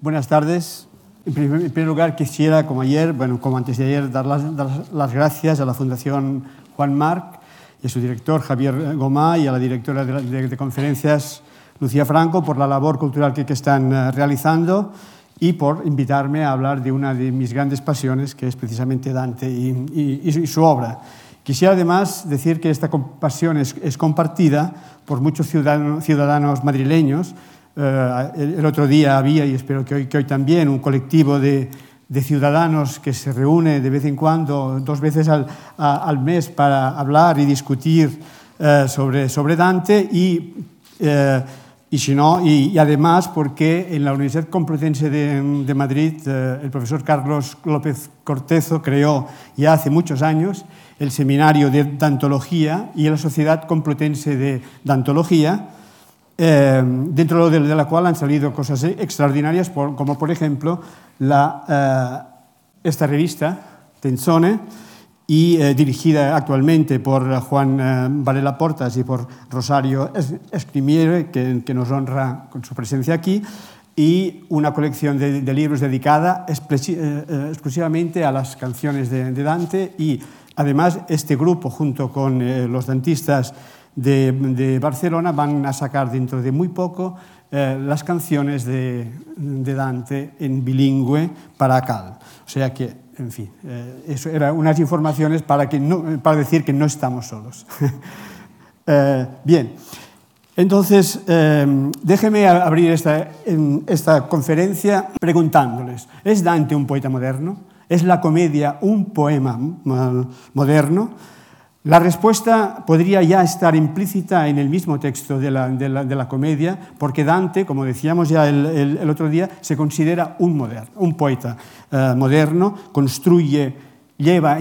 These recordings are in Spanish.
Buenas tardes. En primer, lugar, quisiera, como ayer, bueno, como antes de ayer, dar las, gracias a la Fundación Juan Marc y a su director Javier Gomá y a la directora de, conferencias Lucía Franco por la labor cultural que, están uh, realizando y por invitarme a hablar de una de mis grandes pasiones, que es precisamente Dante y, su obra. Quisiera además decir que esta pasión es, compartida por muchos ciudadanos, madrileños, el, el, otro día había, y espero que hoy, que hoy también, un colectivo de, de, ciudadanos que se reúne de vez en cuando, dos veces al, a, al mes, para hablar y discutir uh, sobre, sobre, Dante y, uh, y, si no, y, y, además porque en la Universidad Complutense de, de Madrid el profesor Carlos López Cortezo creó ya hace muchos años el seminario de Dantología y la Sociedad Complutense de Dantología, eh, dentro de, de, la cual han salido cosas extraordinarias, por, como por ejemplo la, eh, esta revista, Tenzone, y eh, dirigida actualmente por Juan eh, Varela Portas y por Rosario Escrimiere, que, que, nos honra con su presencia aquí, y una colección de, de libros dedicada eh, exclusivamente a las canciones de, de, Dante y además este grupo junto con eh, los dantistas de, Barcelona van a sacar dentro de muy poco eh, las canciones de, Dante en bilingüe para Cal. O sea que, en fin, eh, eso eran unas informaciones para, que no, para decir que no estamos solos. eh, bien, entonces eh, déjeme abrir esta, esta conferencia preguntándoles, ¿es Dante un poeta moderno? ¿Es la comedia un poema moderno? La respuesta podría ya estar implícita en el mismo texto de la, de la, comedia, porque Dante, como decíamos ya el, el, otro día, se considera un, moderno, un poeta uh, moderno, construye, lleva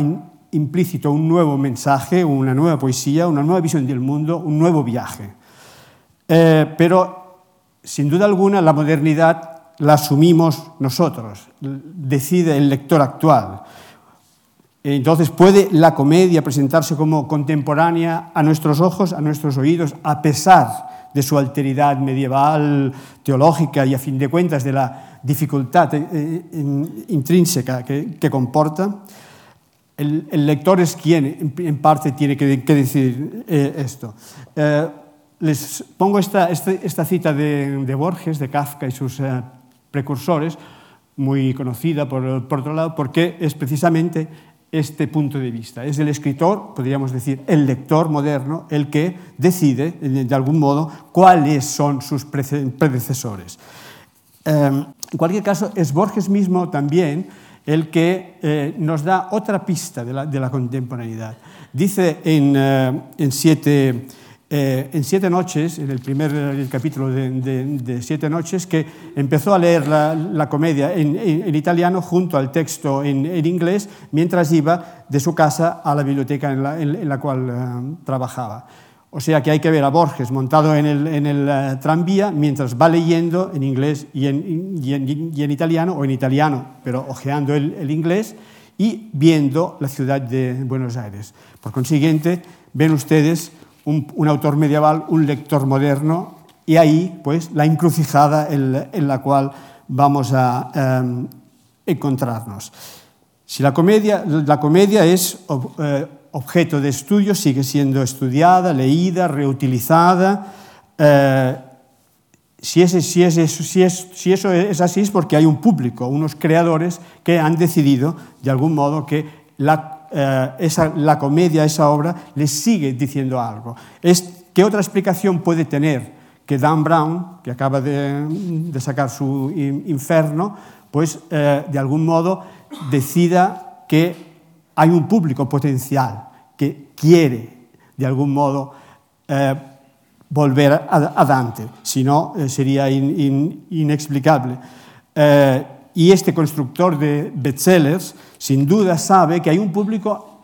implícito un nuevo mensaje, una nueva poesía, una nueva visión del mundo, un nuevo viaje. Eh, pero, sin duda alguna, la modernidad la asumimos nosotros, decide el lector actual. Entonces, ¿puede la comedia presentarse como contemporánea a nuestros ojos, a nuestros oídos, a pesar de su alteridad medieval, teológica y, a fin de cuentas, de la dificultad eh, eh, intrínseca que, comporta? El, lector es quien, en parte, tiene que, que decir eh, esto. Les pongo esta, esta cita de, Borges, de Kafka y sus precursores, muy conocida por otro lado, porque es precisamente este punto de vista. Es el escritor, podríamos decir, el lector moderno, el que decide, de algún modo, cuáles son sus predecesores. Eh, en cualquier caso, es Borges mismo también el que eh, nos da otra pista de la, de la contemporaneidad. Dice en, eh, en siete eh, en Siete Noches, en el primer el capítulo de, de, de, Siete Noches, que empezó a leer la, la comedia en, en, en, italiano junto al texto en, en, inglés, mientras iba de su casa a la biblioteca en la, la cual uh, trabajaba. O sea que hay que ver a Borges montado en el, el uh, tranvía mientras va leyendo en inglés y en, y y italiano, o en italiano, pero ojeando el, el inglés y viendo la ciudad de Buenos Aires. Por consiguiente, ven ustedes un, un, autor medieval, un lector moderno, y ahí, pues, la encrucijada en, en la cual vamos a eh, encontrarnos. Si la comedia, la comedia es ob, eh, objeto de estudio, sigue siendo estudiada, leída, reutilizada. Eh, si, si, si, es, si, eso es así es porque hay un público, unos creadores que han decidido, de algún modo, que la eh, esa, la comedia, esa obra, le sigue diciendo algo. Es, ¿Qué otra explicación puede tener que Dan Brown, que acaba de, de sacar su inferno, pues eh, de algún modo decida que hay un público potencial que quiere de algún modo eh, volver a, a, Dante, si no eh, sería in, in, inexplicable. Eh, Y este constructor de bestsellers sin duda sabe que hay un público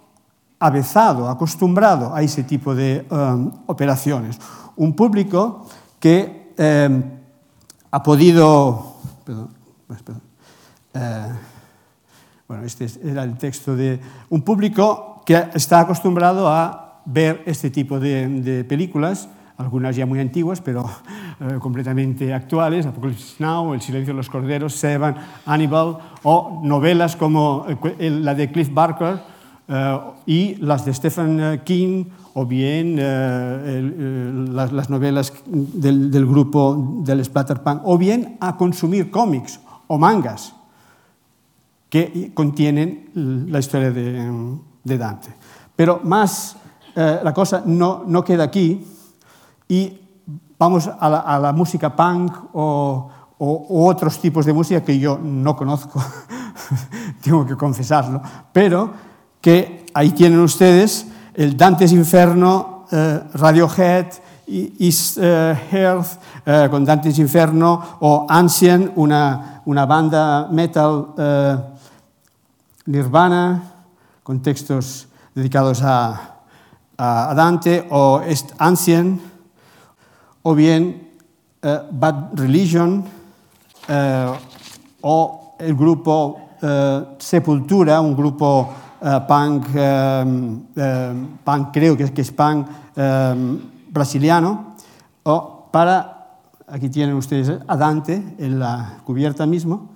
avezado, acostumbrado a ese tipo de um, operaciones. Un público que eh, ha podido... Perdón, eh, bueno, este era el texto de... Un público que está acostumbrado a ver este tipo de películas algunas ya muy antiguas, pero eh, completamente actuales, Apocalypse Now, El silencio de los corderos, Seven, Hannibal, o novelas como eh, la de Cliff Barker eh, y las de Stephen King, o bien las, las, novelas del, grupo del Splatterpunk, o bien a consumir cómics o mangas que contienen la historia de, Dante. Pero más la cosa no queda aquí, y vamos a la, música punk o, otros tipos de música que yo no conozco, tengo que confesarlo, pero que ahí tienen ustedes el Dante's Inferno, eh, Radiohead, Is uh, Hearth, uh, con Dante's Inferno, o Ancient, una, una banda metal nirvana, con textos dedicados a, a Dante, o Ancient, o bien uh, Bad Religion uh, o el grupo uh, Sepultura, un grupo punk, punk, creo que es, que es punk um, brasiliano, o para, aquí tienen ustedes a Dante en la cubierta mismo,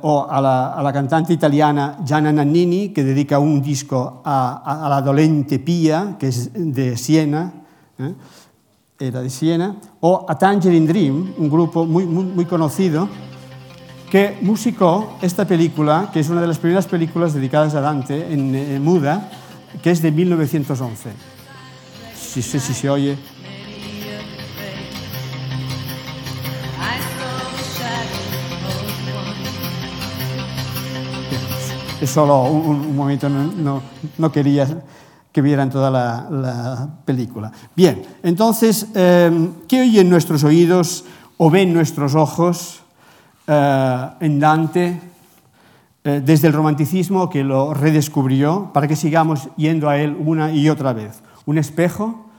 o a la, a la, cantante italiana Gianna Nannini, que dedica un disco a, la Dolente Pia, que es de Siena, ¿eh? Era de Siena, o A Tangerine Dream, un grupo muy, muy, muy conocido, que musicó esta película, que es una de las primeras películas dedicadas a Dante en, en muda, que es de 1911. Si, si, si se oye. Es solo un, un momento, no, no, no quería que vieran toda la, la película. Bien, entonces, eh, ¿qué oyen nuestros oídos o ven nuestros ojos eh, en Dante eh, desde el romanticismo que lo redescubrió para que sigamos yendo a él una y otra vez? Un espejo,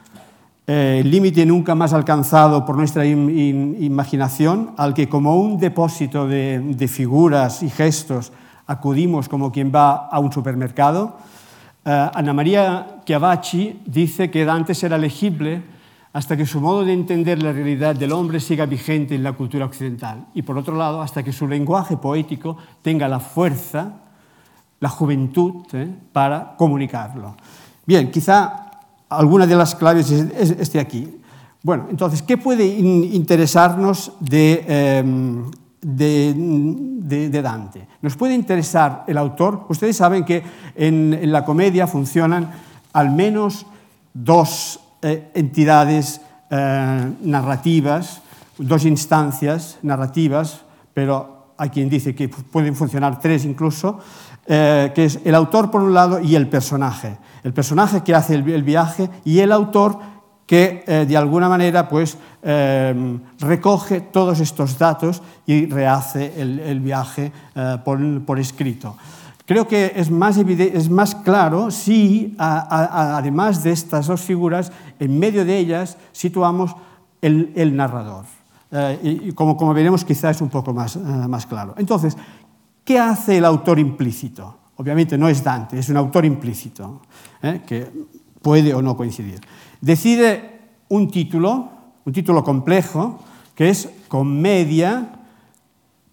eh, límite nunca más alcanzado por nuestra im, im, imaginación, al que como un depósito de, figuras y gestos acudimos como quien va a un supermercado, Ana María Chiavacci dice que Dante será legible hasta que su modo de entender la realidad del hombre siga vigente en la cultura occidental y, por otro lado, hasta que su lenguaje poético tenga la fuerza, la juventud eh, para comunicarlo. Bien, quizá alguna de las claves esté aquí. Bueno, entonces, ¿qué puede interesarnos de, eh, de, Dante. Nos puede interesar el autor. Ustedes saben que en, la comedia funcionan al menos dos eh, entidades eh, narrativas, dos instancias narrativas, pero hay quien dice que pueden funcionar tres incluso, eh, que es el autor por un lado y el personaje. El personaje que hace el viaje y el autor que eh, de alguna manera pues, eh, recoge todos estos datos y rehace el, viaje eh, por, escrito. Creo que es más, es más claro si, además de estas dos figuras, en medio de ellas situamos el, narrador. y, y como, veremos, quizás es un poco más claro. Entonces, ¿qué hace el autor implícito? Obviamente no es Dante, es un autor implícito, que puede o no coincidir decide un título, un título complejo, que es Comedia,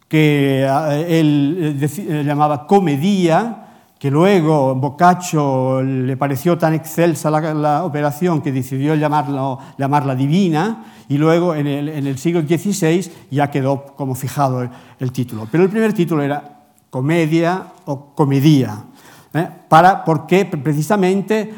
que eh, él eh, llamaba Comedia, que luego Boccaccio le pareció tan excelsa la, operación que decidió llamarlo, llamarla divina, y luego en el, siglo XVI ya quedó como fijado el, el, título. Pero el primer título era Comedia o Comedia, ¿eh? para, porque precisamente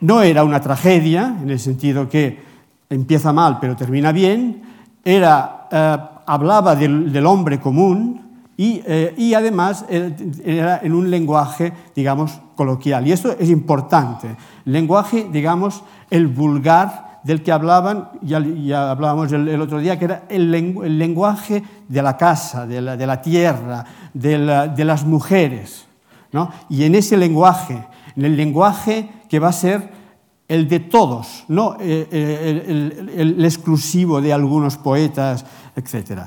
no era una tragedia, en el sentido que empieza mal pero termina bien, era, eh, hablaba del, hombre común y, eh, además era en un lenguaje, digamos, coloquial. Y esto es importante. Lenguaje, digamos, el vulgar del que hablaban, ya, hablábamos el, otro día, que era el, lenguaje de la casa, de la, tierra, de, de las mujeres. ¿no? Y en ese lenguaje, en el lenguaje que va a ser el de todos, no eh, eh, el, exclusivo de algunos poetas, etc.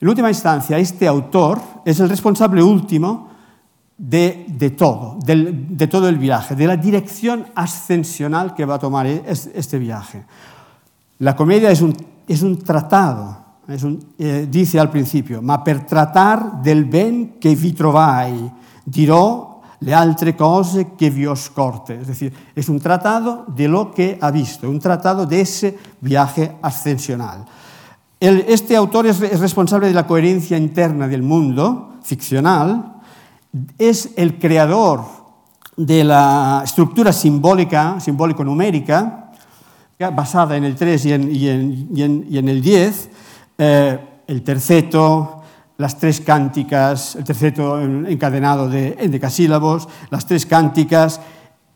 En última instancia, este autor es el responsable último de, todo, de todo el viaje, de la dirección ascensional que va a tomar este viaje. La comedia es un, tratado, eh, dice al principio, ma per tratar del ben che vi trovai, dirò le altre cose che vi ho scorte. Es decir, es un tratado de lo que ha visto, un tratado de ese viaje ascensional. El, este autor es, es responsable de la coherencia interna del mundo ficcional, es el creador de la estructura simbólica, simbólico-numérica, basada en el 3 y en, y en, y en, y en el 10, eh, el terceto, las tres cánticas, el terceto encadenado de endecasílabos, las tres cánticas,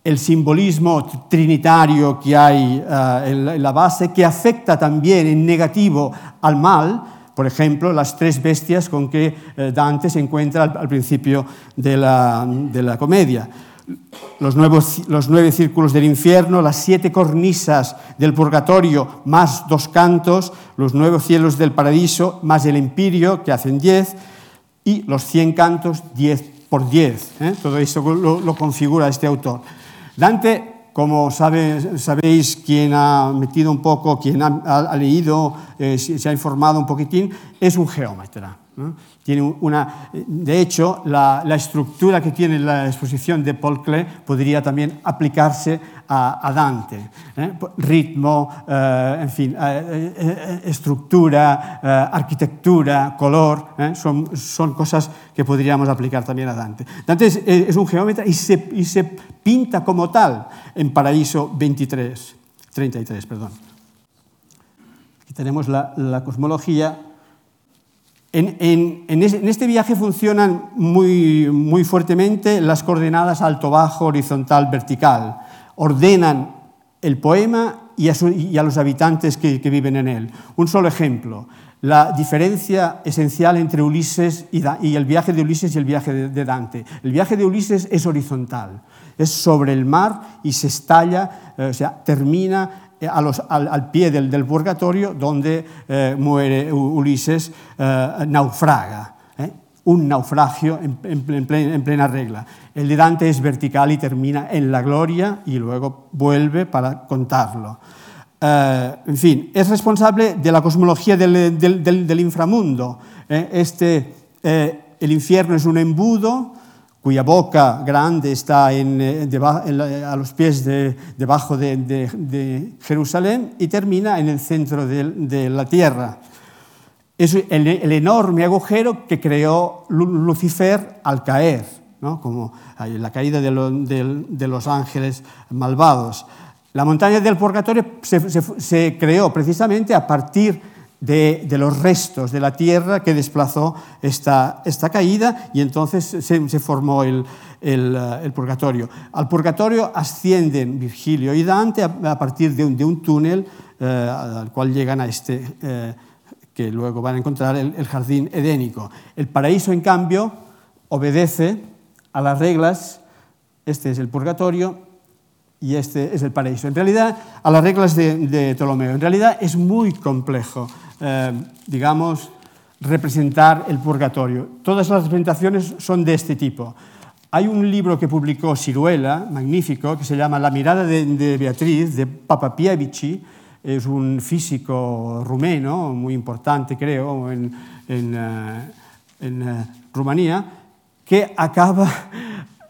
el simbolismo trinitario que hay uh, en, la, base, que afecta también en negativo al mal, por ejemplo, las tres bestias con que eh, Dante se encuentra al, al principio de la, de la comedia los, nuevos, los, nueve círculos del infierno, las siete cornisas del purgatorio, más dos cantos, los nueve cielos del paraíso, más el empirio, que hacen diez, y los cien cantos, diez por diez. ¿eh? Todo eso lo, configura este autor. Dante, como sabe, sabéis, quien ha metido un poco, quien ha, leído, eh, se ha informado un poquitín, es un geómetra. Tiene una, de hecho, la, estructura que tiene la exposición de Paul Klee podría también aplicarse a, Dante. ¿eh? Ritmo, eh, en fin, eh, estructura, arquitectura, color, son, cosas que podríamos aplicar también a Dante. Dante es, un geómetra y se, pinta como tal en Paraíso 23, 33. Perdón. Aquí tenemos la cosmología en, este viaje funcionan muy, fuertemente las coordenadas alto, bajo, horizontal, vertical. Ordenan el poema y a, los habitantes que, viven en él. Un solo ejemplo, la diferencia esencial entre Ulises y, el viaje de Ulises y el viaje de Dante. El viaje de Ulises es horizontal, es sobre el mar y se estalla, eh, o sea, termina los, al, pie del, del purgatorio donde eh, muere Ulises, eh, naufraga. ¿eh? Un naufragio en, en, plena, en, plena, regla. El de Dante es vertical y termina en la gloria y luego vuelve para contarlo. en fin, es responsable de la cosmología del, del inframundo. Este, el infierno es un embudo, cuya boca grande está eh, a los pies de, debajo de, Jerusalén y termina en el centro de, la tierra. Es el, enorme agujero que creó Lucifer al caer, ¿no? como la caída de, lo, de los ángeles malvados. La montaña del purgatorio se, se, se creó precisamente a partir de, los restos de la tierra que desplazó esta, esta caída y entonces se, formó el, eh, el, purgatorio. Al purgatorio ascienden Virgilio y Dante a, partir de un, de un túnel eh, al cual llegan a este, eh, que luego van a encontrar el, el jardín edénico. El paraíso, en cambio, obedece a las reglas, este es el purgatorio, y este es el paraíso. En realidad, a las reglas de, de Ptolomeo. En realidad es muy complejo eh, digamos, representar el purgatorio. Todas las representaciones son de este tipo. Hay un libro que publicó Ciruela, magnífico, que se llama La mirada de, Beatriz, de Papapiavici, es un físico rumeno, muy importante creo, en, en, en uh, Rumanía, que acaba,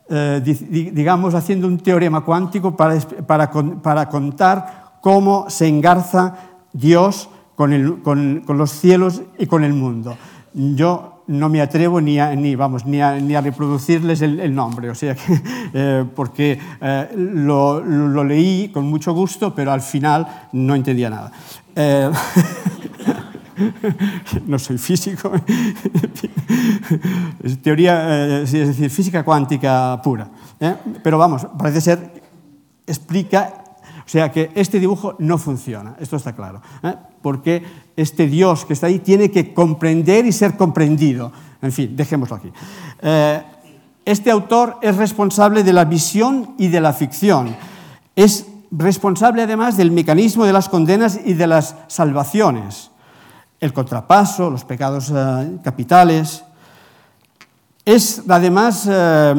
digamos, haciendo un teorema cuántico para, para, para contar cómo se engarza Dios con, el, con, con, los cielos y con el mundo. Yo no me atrevo ni a, ni, vamos, ni a, ni a reproducirles el, el, nombre, o sea que, eh, porque eh, lo, lo, leí con mucho gusto, pero al final no entendía nada. Eh, no soy físico, es teoría, es decir, física cuántica pura. Pero vamos, parece ser, explica sea que este dibujo no funciona, esto está claro, ¿eh? porque este Dios que está ahí tiene que comprender y ser comprendido. En fin, dejémoslo aquí. Eh, este autor es responsable de la visión y de la ficción. Es responsable además del mecanismo de las condenas y de las salvaciones. El contrapaso, los pecados eh, capitales. Es además,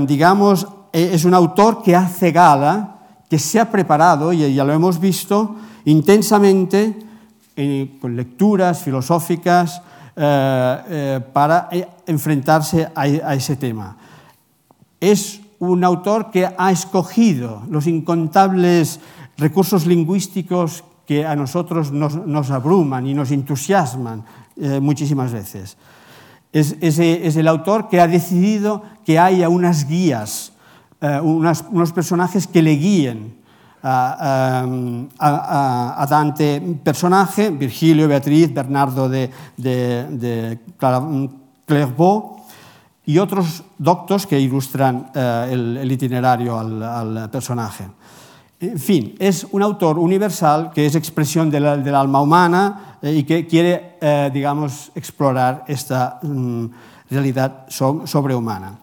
digamos, eh, es un autor que hace gala que se ha preparado, y ya lo hemos visto, intensamente con lecturas filosóficas para enfrentarse a, ese tema. Es un autor que ha escogido los incontables recursos lingüísticos que a nosotros nos, abruman y nos entusiasman eh, muchísimas veces. Es, es, es, el autor que ha decidido que haya unas guías, eh, unas, unos personajes que le guíen a, a, a, Dante personaje, Virgilio, Beatriz, Bernardo de, de, de Clairvaux, y otros doctos que ilustran eh, el, el, itinerario al, al, personaje. En fin, es un autor universal que es expresión del, del alma humana eh, y que quiere, eh, digamos, explorar esta mm, realidad so, sobrehumana.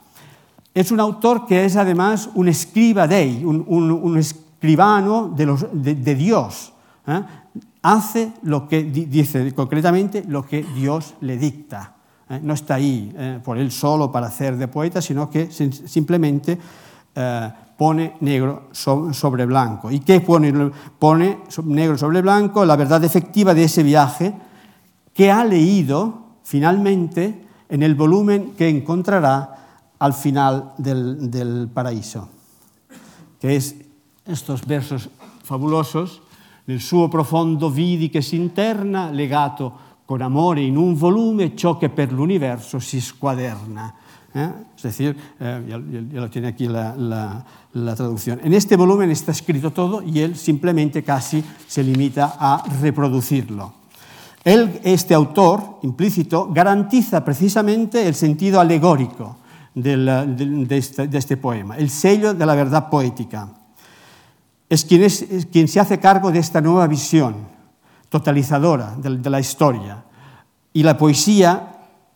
Es un autor que es además un escriba dei, un, un, escribano de, Dios. ¿eh? Hace lo que dice concretamente lo que Dios le dicta. Eh, no está ahí eh, por él solo para hacer de poeta, sino que simplemente pone negro sobre blanco. ¿Y qué pone? Pone negro sobre blanco la verdad efectiva de ese viaje que ha leído finalmente en el volumen que encontrará al final del, del paraíso, que es estos versos fabulosos, nel suo profondo vidi che si interna, legato con amore in un volume ciò che per l'universo si squaderna. ¿Eh? Es decir, eh, ya, ya, lo tiene aquí la, la, la, traducción. En este volumen está escrito todo y él simplemente casi se limita a reproducirlo. Él, este autor implícito garantiza precisamente el sentido alegórico del, de, de, este, de, este, poema, el sello de la verdad poética. Es quien, es, quien se hace cargo de esta nueva visión, totalizadora de, la historia. Y la poesía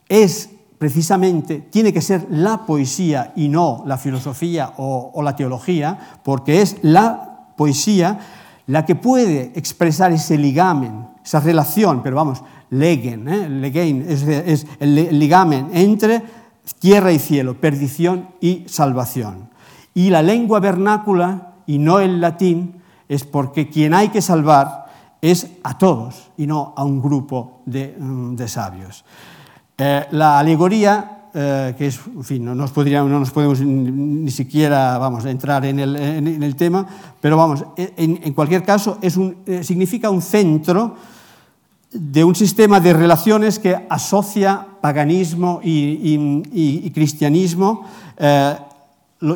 es precisamente, tiene que ser la poesía y no la filosofía o, la teología, porque es la poesía la que puede expresar ese ligamen, esa relación, pero vamos, legen, ¿eh? legen es, el ligamen entre tierra y cielo, perdición y salvación. Y la lengua vernácula y no el latín es porque quien hay que salvar es a todos y no a un grupo de, mm, sabios. Eh, la alegoría, eh, que es, fin, no nos, no nos podemos ni, siquiera vamos, entrar en el, en, en el tema, pero vamos, en, en cualquier caso es un, eh, significa un centro de un sistema de relaciones que asocia paganismo y, cristianismo eh,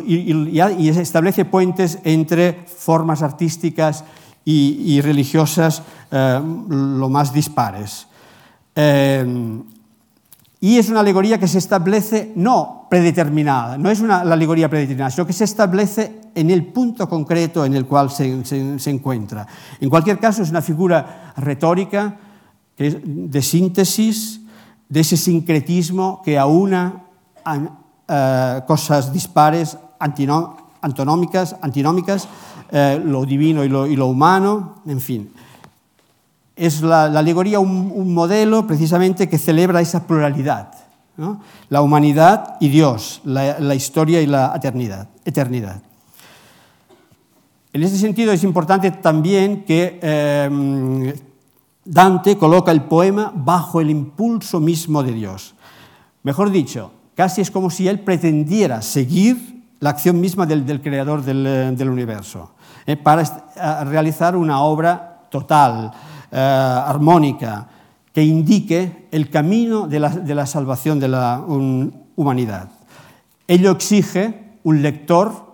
y, establece puentes entre formas artísticas y, religiosas eh, lo más dispares. Eh, y es una alegoría que se establece no predeterminada, no es una la alegoría predeterminada, sino que se establece en el punto concreto en el cual se, se, encuentra. En cualquier caso, es una figura retórica de síntesis, de ese sincretismo que aúna uh, cosas dispares, antinómicas, antinómicas eh, lo divino y lo, humano, en fin. Es la, alegoría un, modelo precisamente que celebra esa pluralidad, la humanidad y Dios, la, la, historia y la eternidad. eternidad. En ese sentido es importante también que eh, Dante coloca el poema bajo el impulso mismo de Dios. Mejor dicho, casi es como si él pretendiera seguir la acción misma del, creador del, del universo eh, para eh, realizar una obra total, eh, armónica, que indique el camino de la, salvación de la humanidad. Ello exige un lector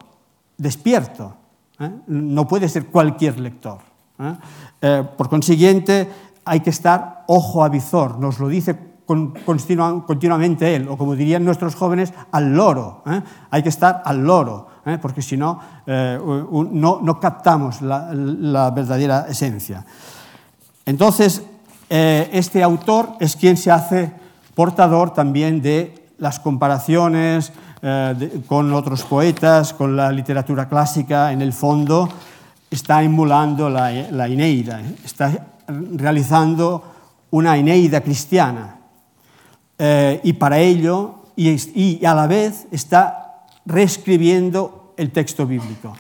despierto, ¿eh? no puede ser cualquier lector. ¿Eh? Eh, por consiguiente, hay que estar ojo a visor, nos lo dice continuamente él, o como dirían nuestros jóvenes, al loro. ¿eh? Hay que estar al loro, porque si no, no, captamos la, verdadera esencia. Entonces, este autor es quien se hace portador también de las comparaciones con otros poetas, con la literatura clásica, en el fondo está emulando la, la Ineida, está realizando una Ineida cristiana, eh, y para ello, y, y, a la vez está reescribiendo el texto bíblico.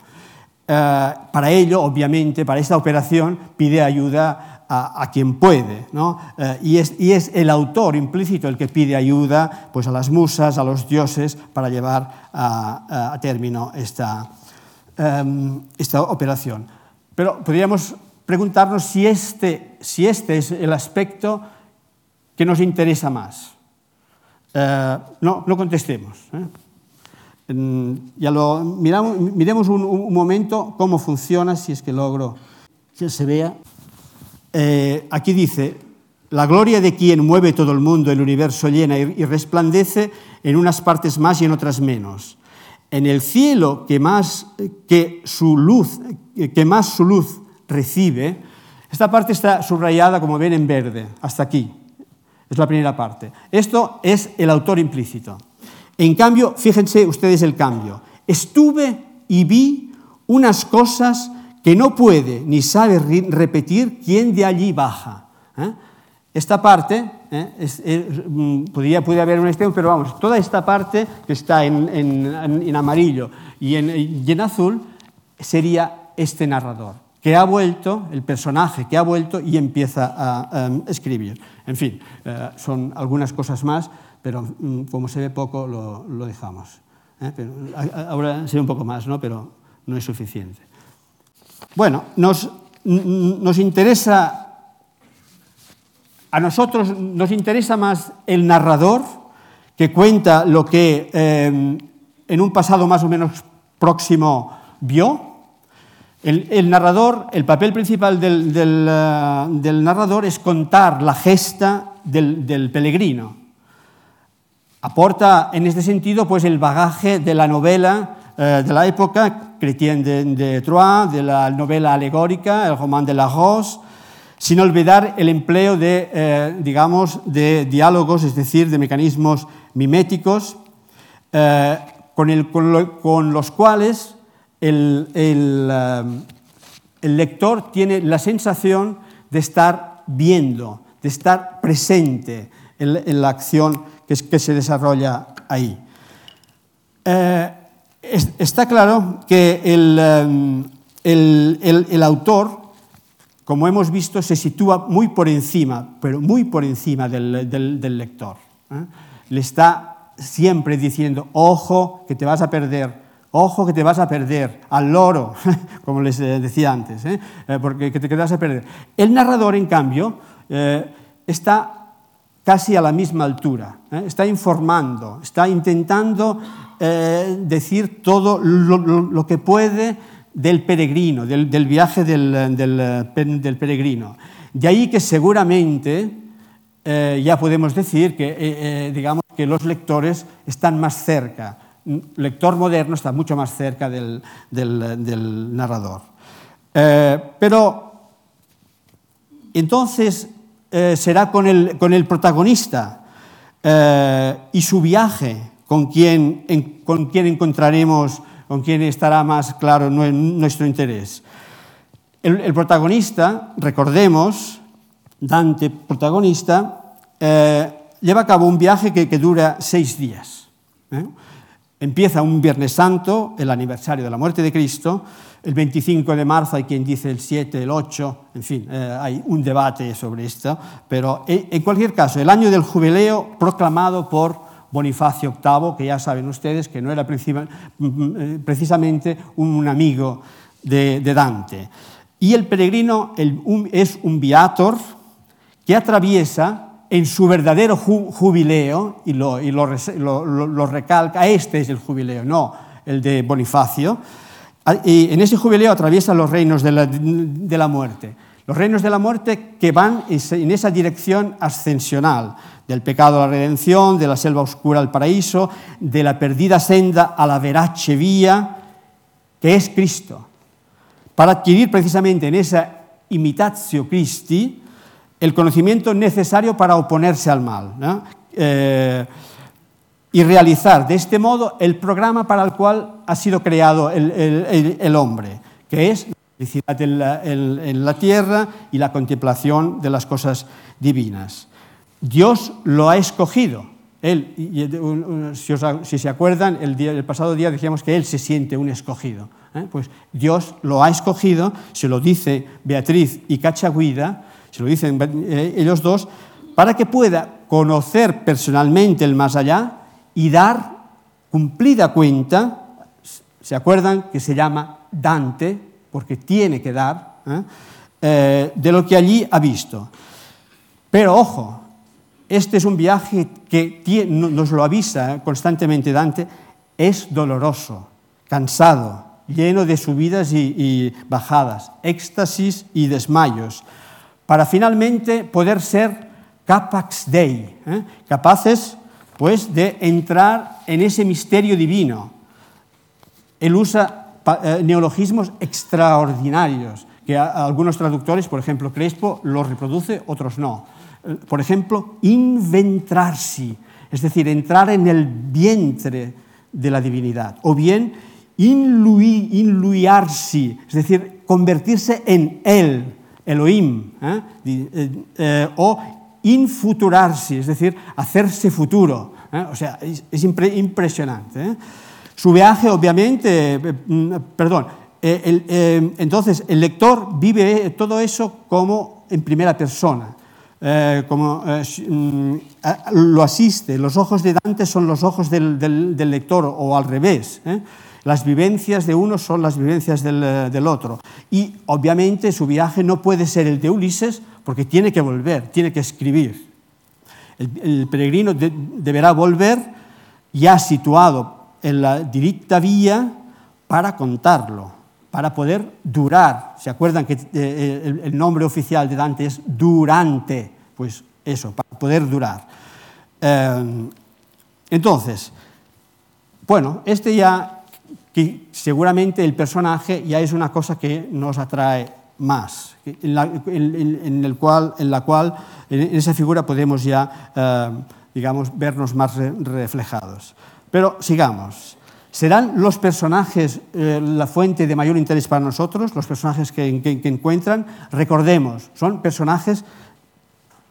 Eh, para ello, obviamente, para esta operación, pide ayuda a, quien puede. ¿no? Eh, y, es, y, es, el autor implícito el que pide ayuda pues, a las musas, a los dioses, para llevar a, a término esta, um, esta operación. Pero podríamos preguntarnos si este, si este es el aspecto que nos interesa más. Uh, no, no contestemos. ¿eh? Miremos un, un, momento cómo funciona, si es que logro que se vea. Eh, aquí dice, la gloria de quien mueve todo el mundo, el universo llena y resplandece en unas partes más y en otras menos. En el cielo que más, que su luz, que más su luz recibe, esta parte está subrayada, como ven, en verde, hasta aquí. Es la primera parte. Esto es el autor implícito. En cambio, fíjense ustedes el cambio. Estuve y vi unas cosas que no puede ni sabe repetir quién de allí baja. ¿eh? Esta parte, ¿eh? es, mm, podría, puede haber un extremo, pero vamos, toda esta parte que está en, en, amarillo y en, azul sería este narrador, que ha vuelto, el personaje que ha vuelto y empieza a, a escribir. En fin, eh, son algunas cosas más, pero mm, como se ve poco, lo, dejamos. ¿eh? Ahora se ve un poco más, ¿no? pero no es suficiente. Bueno, nos, nos interesa, a nosotros nos interesa más el narrador que cuenta lo que eh, en un pasado más o menos próximo vio. El, narrador, el papel principal del, del, narrador es contar la gesta del, del peregrino. Aporta en este sentido pues, el bagaje de la novela eh, de la época, Chrétien de, de, Troyes, de la novela alegórica, el román de la Rose, sin olvidar el empleo de, eh, digamos, de diálogos, es decir, de mecanismos miméticos, eh, con, los cuales el, el, lector tiene la sensación de estar viendo, de estar presente en, la acción que, se desarrolla ahí. Eh, está claro que el, autor, como hemos visto, se sitúa muy por encima, pero muy por encima del, del, del lector. ¿eh? Le está siempre diciendo, ojo, que te vas a perder, ojo, que te vas a perder, al loro, como les eh, decía antes, ¿eh? porque que te vas a perder. El narrador, en cambio, eh, está casi a la misma altura, ¿eh? está informando, está intentando eh, decir todo lo, lo, lo, que puede del peregrino, del, viaje del, peregrino. De ahí que seguramente eh, ya podemos decir que, eh, eh, digamos, que los lectores están más cerca. Un lector moderno está mucho más cerca del, narrador. Pero entonces será con el, con el protagonista y su viaje con con quien encontraremos, con quien estará más claro nuestro interés. El, protagonista, recordemos, Dante, protagonista, eh, lleva a cabo un viaje que, que dura seis días. ¿eh? Empieza un Viernes Santo, el aniversario de la muerte de Cristo, el 25 de marzo hay quien dice el 7, el 8, en fin, eh, hay un debate sobre esto, pero en, en cualquier caso, el año del jubileo proclamado por Bonifacio VIII, que ya saben ustedes que no era precisamente un amigo de, Dante. Y el peregrino es un viator que atraviesa en su verdadero ju, jubileo, y, lo, recalca, este es el jubileo, no el de Bonifacio, y en ese jubileo atraviesa los reinos de la muerte. Los reinos de la muerte que van en esa dirección ascensional, del pecado a la redención, de la selva oscura al paraíso, de la perdida senda a la verace vía, que es Cristo, para adquirir precisamente en esa imitatio Christi el conocimiento necesario para oponerse al mal eh, y realizar de este modo el programa para el cual ha sido creado el, hombre, que es felicidad en la, en, en la tierra y la contemplación de las cosas divinas. Dios lo ha escogido. Él, si, se acuerdan, el, pasado día decíamos que Él se siente un escogido. ¿eh? Pues Dios lo ha escogido, se lo dice Beatriz y Cachaguida, se lo dicen eh, ellos dos, para que pueda conocer personalmente el más allá y dar cumplida cuenta, ¿se acuerdan que se llama Dante? Porque tiene que dar, ¿eh? Eh, de lo que allí ha visto. Pero ojo, este es un viaje que nos lo avisa constantemente Dante, es doloroso, cansado, lleno de subidas y, bajadas, éxtasis y desmayos, para finalmente poder ser capax dei, ¿eh? capaces pues de entrar en ese misterio divino. Él usa eh, neologismos extraordinarios, que algunos traductores, por ejemplo Crespo, los reproduce, otros no. Eh, por ejemplo, inventarsi, es decir, entrar en el vientre de la divinidad, o bien inluiarsi, es decir, convertirse en él, Elohim, ¿eh? Eh, eh, o infuturarsi, es decir, hacerse futuro. O sea, es, impresionante. Su viaje, obviamente, mm, perdón, entonces el lector vive todo eso como en primera persona. como mm, lo asiste. Los ojos de Dante son los ojos del, lector o al revés. Las vivencias de uno son las vivencias del, otro. Y obviamente su viaje no puede ser el de Ulises porque tiene que volver, tiene que escribir. El, peregrino de, deberá volver ya situado en la directa vía para contarlo, para poder durar. ¿Se acuerdan que eh, el, el, nombre oficial de Dante es Durante? Pues eso, para poder durar. Eh, entonces, bueno, este ya que seguramente el personaje ya es una cosa que nos atrae más, en la, cual, en la cual, en esa figura podemos ya, eh, digamos, vernos más re, reflejados. Pero sigamos. ¿Serán los personajes eh, la fuente de mayor interés para nosotros, los personajes que, encuentran? Recordemos, son personajes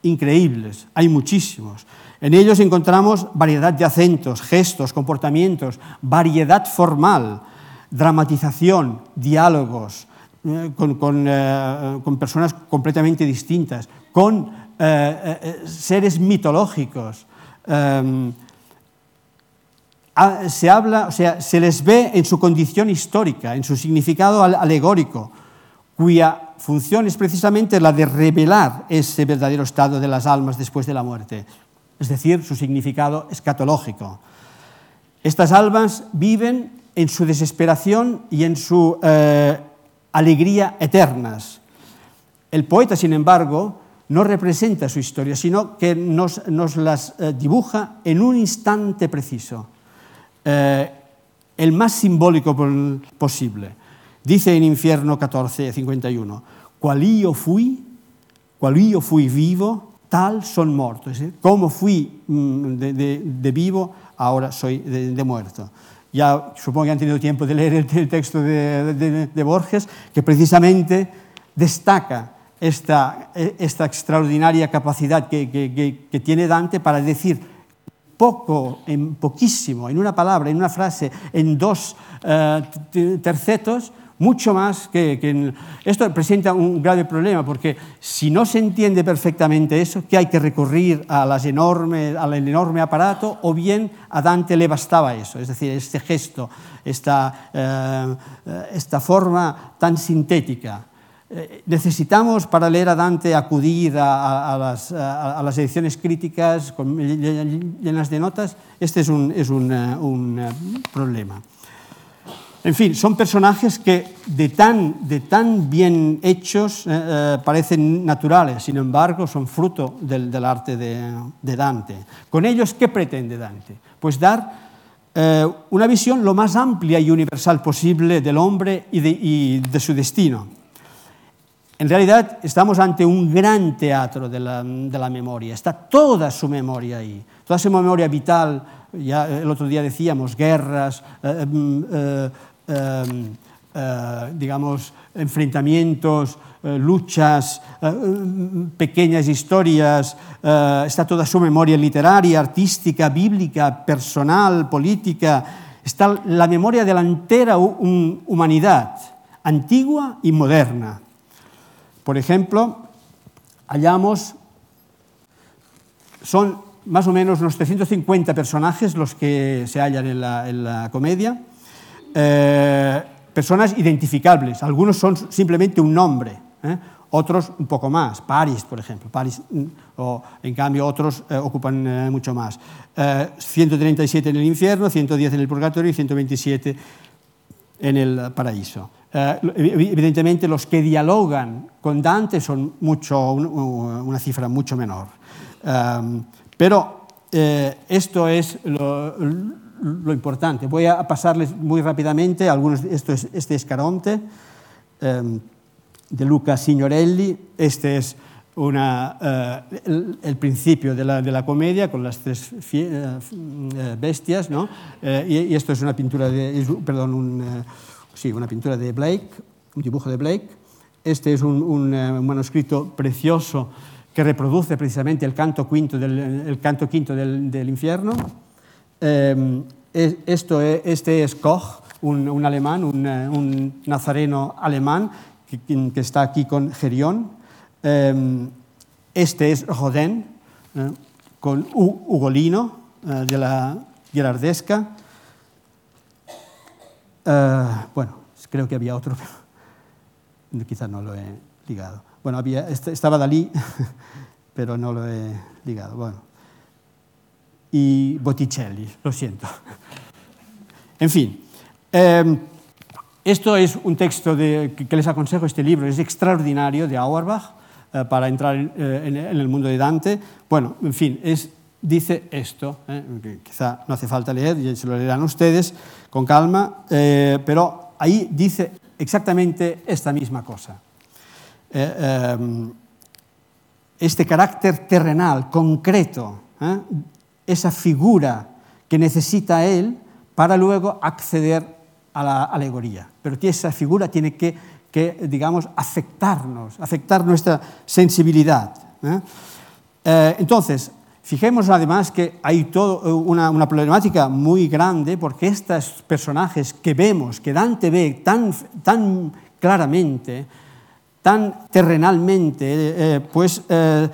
increíbles, hay muchísimos. En ellos encontramos variedad de acentos, gestos, comportamientos, variedad formal, dramatización, diálogos eh, eh, con, personas completamente distintas, con seres mitológicos. Se les ve en su condición histórica, en su significado alegórico, cuya función es precisamente la de revelar ese verdadero estado de las almas después de la muerte es decir, su significado escatológico. Estas almas viven en su desesperación y en su eh, alegría eternas. El poeta, sin embargo, no representa su historia, sino que nos, nos las eh, dibuja en un instante preciso, eh, el más simbólico posible. Dice en Infierno 14, 51, cual yo fui, cual yo fui vivo, tal son muertos. ¿eh? Como fui mm, de, de, de, vivo, ahora soy de, de, muerto. Ya supongo que han tenido tiempo de leer el, el texto de, Borges, que precisamente destaca esta, esta extraordinaria capacidad que, que, que, tiene Dante para decir poco, en poquísimo, en una palabra, en una frase, en dos uh, tercetos, mucho más que, que, Esto presenta un grave problema, porque si no se entiende perfectamente eso, que hay que recurrir a las enormes, al enorme aparato, o bien a Dante le bastaba eso, es decir, este gesto, esta, eh, esta forma tan sintética. Necesitamos para leer a Dante acudir a, a, las, a, las, ediciones críticas con, llenas de notas. Este es un, es un, eh, un eh, problema. En fin, son personajes que de tan, de tan bien hechos eh, eh, parecen naturales, sin embargo son fruto del, del arte de, de, Dante. Con ellos, ¿qué pretende Dante? Pues dar eh, una visión lo más amplia y universal posible del hombre y de, y de su destino. En realidad estamos ante un gran teatro de la, de la, memoria, está toda su memoria ahí, toda su memoria vital, ya el otro día decíamos, guerras, eh, eh, eh, eh, digamos, enfrentamientos, eh, luchas, eh, pequeñas historias, está toda su memoria literaria, artística, bíblica, personal, política, está la memoria de la entera humanidad, antigua y moderna. Por ejemplo, hallamos, son más o menos unos 350 personajes los que se hallan en la, comedia, eh, personas identificables, algunos son simplemente un nombre, ¿eh? otros un poco más, París, por ejemplo, París, mm, o en cambio otros eh, ocupan mucho más. 137 en el infierno, 110 en el purgatorio y 127 en el paraíso. Evidentemente los que dialogan con Dante son mucho, una cifra mucho menor. Pero eh, esto es lo, importante. Voy a pasarles muy rápidamente algunos. Esto es este Escaronte em, de Luca Signorelli. Este es una, eh, el, principio de la, de la, comedia con las tres eh, bestias, ¿no? Y, esto es una pintura de, perdón, un, sí, una pintura de Blake, un dibujo de Blake. Este es un, un manuscrito precioso que reproduce precisamente el canto quinto del, el canto quinto del, infierno. Eh, esto es, este es Koch, un, alemán, un, un, nazareno alemán que, está aquí con Gerión. Eh, este es Rodin, eh, con Ugolino eh, de la Gerardesca. Eh, bueno, creo que había otro, pero quizás no lo he ligado. Bueno, había, estaba Dalí, pero no lo he ligado. Bueno. Y Botticelli, lo siento. En fin, eh, esto es un texto de, que, les aconsejo, este libro es extraordinario de Auerbach eh, para entrar en, eh, en, el mundo de Dante. Bueno, en fin, es, dice esto, eh, quizá no hace falta leer, y se lo leerán ustedes con calma, eh, pero ahí dice exactamente esta misma cosa. Eh, em, este carácter terrenal, concreto, ¿eh? esa figura que necesita él para luego acceder a la alegoría. Pero esa figura tiene que, que digamos, afectarnos, afectar nuestra sensibilidad. ¿eh? entonces, fijemos además que hay todo una, una, problemática muy grande porque estos personajes que vemos, que Dante ve tan, tan claramente, tan terrenalmente, eh, pues eh,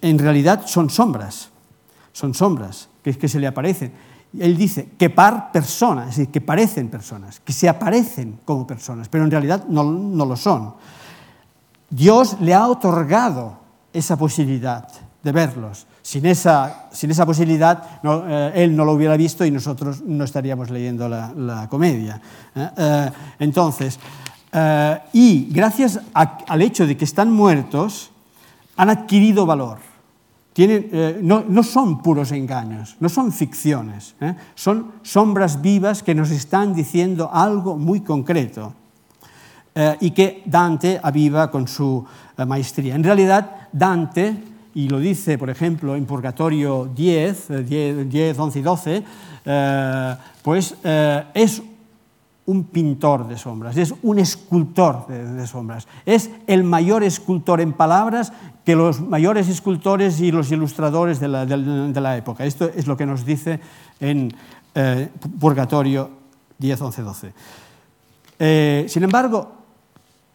en realidad son sombras, son sombras que, que se le aparecen. Él dice que par personas, es decir, que parecen personas, que se aparecen como personas, pero en realidad no, no lo son. Dios le ha otorgado esa posibilidad de verlos. Sin esa, sin esa posibilidad, no, eh, él no lo hubiera visto y nosotros no estaríamos leyendo la, la comedia. Eh, eh, entonces, Uh, y gracias a, al hecho de que están muertos, han adquirido valor. Tienen, eh, no, no, son puros engaños, no son ficciones, ¿eh? son sombras vivas que nos están diciendo algo muy concreto eh, y que Dante aviva con su maestría. En realidad, Dante, y lo dice, por ejemplo, en Purgatorio 10, 10, 10 11 y 12, pues es un pintor de sombras, es un escultor de, de, sombras, es el mayor escultor en palabras que los mayores escultores y los ilustradores de la, de, de la época. Esto es lo que nos dice en eh, Purgatorio 10, 11, 12. Eh, sin embargo,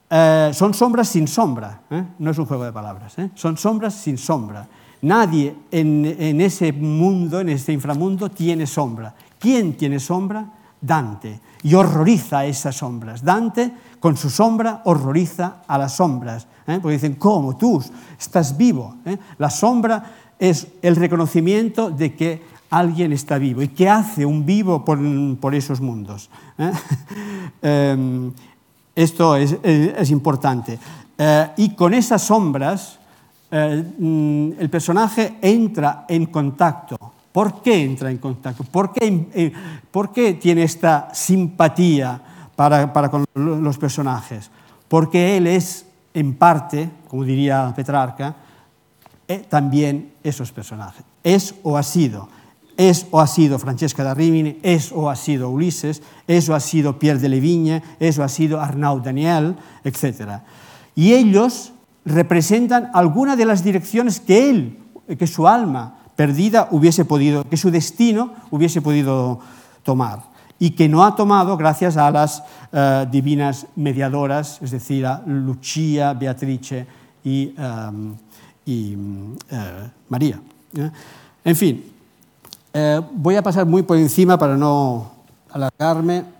eh, son sombras sin sombra, ¿eh? no es un juego de palabras, ¿eh? son sombras sin sombra. Nadie en, en ese mundo, en este inframundo, tiene sombra. ¿Quién tiene sombra? Dante y horroriza esas sombras. Dante, con su sombra, horroriza a las sombras. ¿eh? Porque dicen, ¿cómo? Tú estás vivo. ¿eh? La sombra es el reconocimiento de que alguien está vivo. ¿Y qué hace un vivo por, por esos mundos? esto es, importante. Eh, y con esas sombras, eh, mm, el personaje entra en contacto ¿Por qué entra en contacto? ¿Por qué, eh, tiene esta simpatía para, para, con los personajes? Porque él es, en parte, como diría Petrarca, también esos personajes. Es o ha sido. Es o ha sido Francesca da Rimini, es o ha sido Ulises, es o ha sido Pierre de Levigne, es o ha sido Arnaud Daniel, etc. Y ellos representan alguna de las direcciones que él, que su alma perdida hubiese podido, que su destino hubiese podido tomar y que no ha tomado gracias a las uh, divinas mediadoras, es decir, a Lucia, Beatrice y, um, y María. En fin, voy a pasar muy por encima para no alargarme.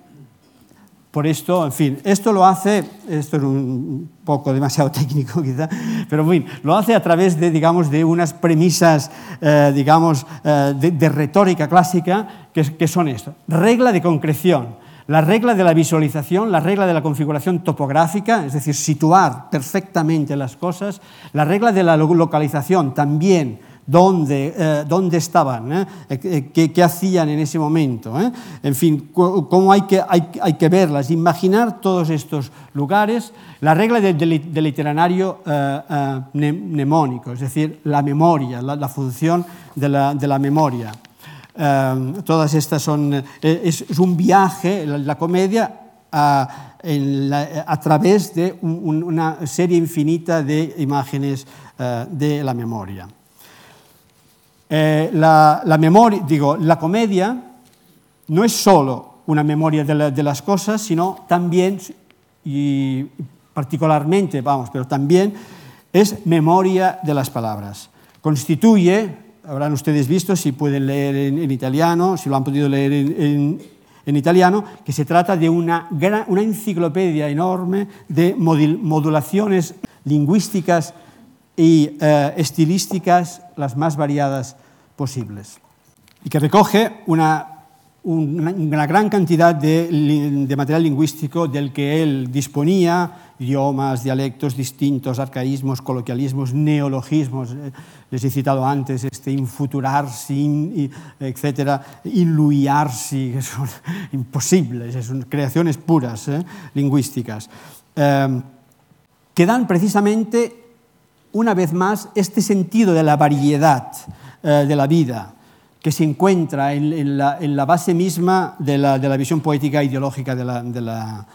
Por esto, en fin, esto lo hace, esto es un poco demasiado técnico quizá, pero en fin, lo hace a través de, digamos, de unas premisas, eh, digamos, eh, de, retórica clásica, que, que son esto. Regla de concreción, la regla de la visualización, la regla de la configuración topográfica, es decir, situar perfectamente las cosas, la regla de la localización también, dónde, eh, dónde estaban, ¿eh? Eh, ¿Qué, ¿Qué, hacían en ese momento. En fin, cómo hay que, hay, hay, que verlas, imaginar todos estos lugares. La regla del, del, literario mnemónico, es decir, la memoria, la, función de la, de la memoria. todas estas son, es, un viaje, la, comedia, a, a, través de un, una serie infinita de imágenes de la memoria. Eh, la, la, memoria, digo, la comedia no es solo una memoria de, la, de, las cosas, sino también, y particularmente, vamos, pero también es memoria de las palabras. Constituye, habrán ustedes visto, si pueden leer en, en italiano, si lo han podido leer en, en, en italiano, que se trata de una, gran, una enciclopedia enorme de modulaciones lingüísticas y eh, estilísticas las más variadas posibles. Y que recoge una, una, gran cantidad de, de, material lingüístico del que él disponía, idiomas, dialectos distintos, arcaísmos, coloquialismos, neologismos, eh, les he citado antes, este infuturarsi, in, etcétera, inluiarsi, que son imposibles, son creaciones puras, eh, lingüísticas, eh, que dan precisamente una vez más este sentido de la variedad eh, de la vida que se encuentra en, la, base misma de la, visión poética e ideológica de la,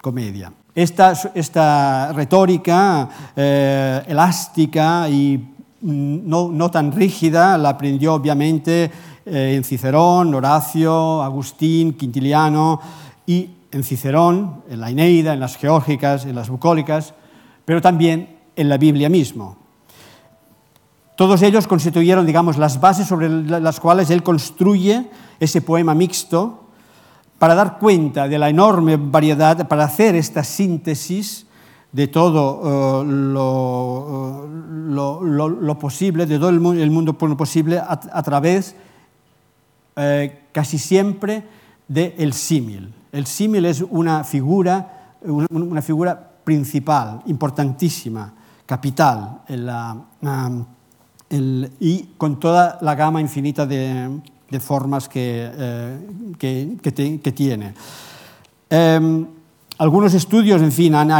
comedia. Esta, retórica eh, elástica y no, no, tan rígida la aprendió obviamente eh, en Cicerón, Horacio, Agustín, Quintiliano y en Cicerón, en la Eneida, en las Geórgicas, en las Bucólicas, pero también en la Biblia mismo. Todos ellos constituyeron, digamos, las bases sobre las cuales él construye ese poema mixto para dar cuenta de la enorme variedad, para hacer esta síntesis de todo uh, lo, lo, posible, de todo el mundo, posible a, través eh, casi siempre del el símil. El símil es una figura, una figura principal, importantísima, capital y con toda la gama infinita de, formas que, eh, que, tiene. Eh, algunos estudios, en fin, han,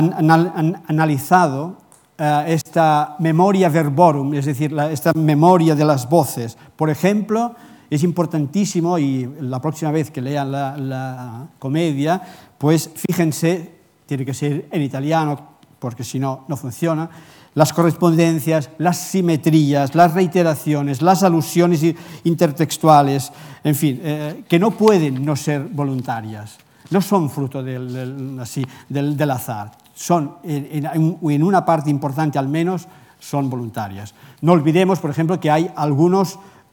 analizado eh, esta memoria verborum, es decir, esta memoria de las voces. Por ejemplo, es importantísimo, y la próxima vez que lean la, la comedia, pues fíjense, tiene que ser en italiano, porque si no, no funciona, las correspondencias, las simetrías, las reiteraciones, las alusiones intertextuales, en fin, eh, que no pueden no ser voluntarias, no son fruto del, así, del, azar, son en, una parte importante al menos son voluntarias. No olvidemos, por ejemplo, que hay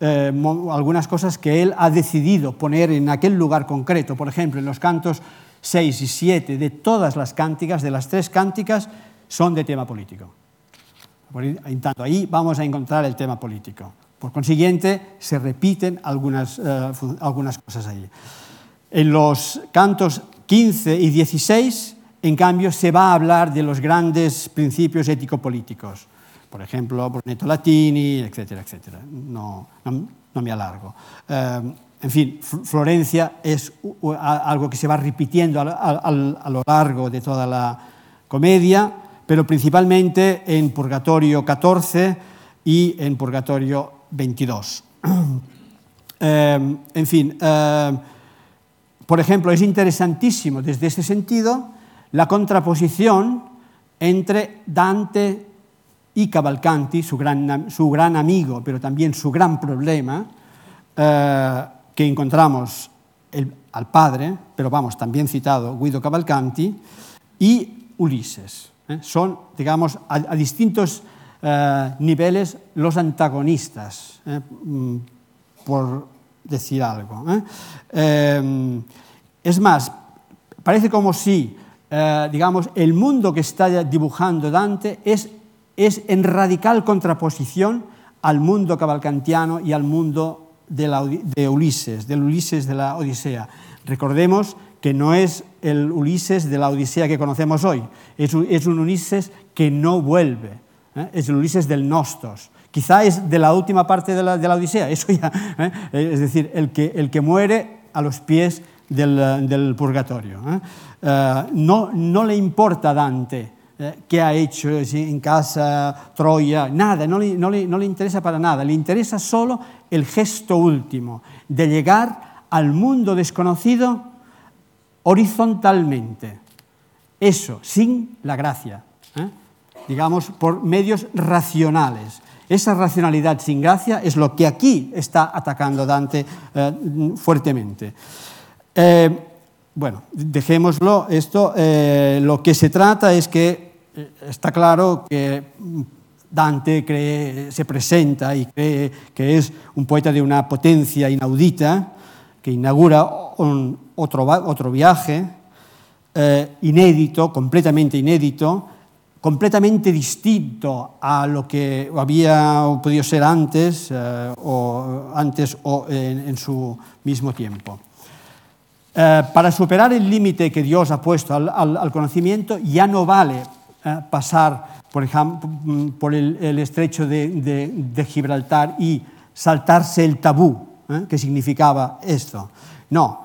eh, algunas cosas que él ha decidido poner en aquel lugar concreto, por ejemplo, en los cantos 6 y 7 de todas las cánticas, de las tres cánticas, son de tema político. Tanto, ahí vamos a encontrar el tema político. Por consiguiente, se repiten algunas, uh, algunas cosas ahí. En los cantos 15 y 16, en cambio, se va a hablar de los grandes principios ético-políticos. Por ejemplo, Brunetto Latini, etcétera, etcétera. No, no, no me alargo. Uh, en fin, Florencia es algo que se va repitiendo a, a, a lo largo de toda la comedia pero principalmente en Purgatorio 14 y en Purgatorio 22. eh, en fin, eh, por ejemplo, es interesantísimo desde ese sentido la contraposición entre Dante y Cavalcanti, su gran, amigo, pero también su gran problema, eh, que encontramos al padre, pero vamos, también citado Guido Cavalcanti, y Ulises. ¿Eh? Son, digamos, a, distintos eh, niveles los antagonistas, eh, mm, por decir algo. es más, parece como si, digamos, el mundo que está dibujando Dante es, es en radical contraposición al mundo cavalcantiano y al mundo de, de Ulises, del Ulises de la Odisea. Recordemos que no es el Ulises de la Odisea que conocemos hoy, es un, es un Ulises que no vuelve, ¿eh? es el Ulises del Nostos. Quizá es de la última parte de la, de la Odisea, eso ya, ¿eh? es decir, el que, el que muere a los pies del, del purgatorio. ¿eh? no, no le importa a Dante qué ha hecho en casa, Troya, nada, no le, no, le, no le interesa para nada, le interesa solo el gesto último de llegar al mundo desconocido horizontalmente. Eso, sin la gracia, ¿eh? digamos, por medios racionales. Esa racionalidad sin gracia es lo que aquí está atacando Dante eh, fuertemente. Eh, bueno, dejémoslo esto. lo que se trata es que está claro que Dante se presenta y cree que es un poeta de una potencia inaudita, inaugura otro, otro viaje eh, inédito, completamente inédito, completamente distinto a lo que había podido ser antes eh, o, antes o en, su mismo tiempo. Eh, para superar el límite que Dios ha puesto al, conocimiento, ya no vale pasar, por ejemplo, por el, estrecho de, de, Gibraltar y saltarse el tabú eh, que significaba esto. No,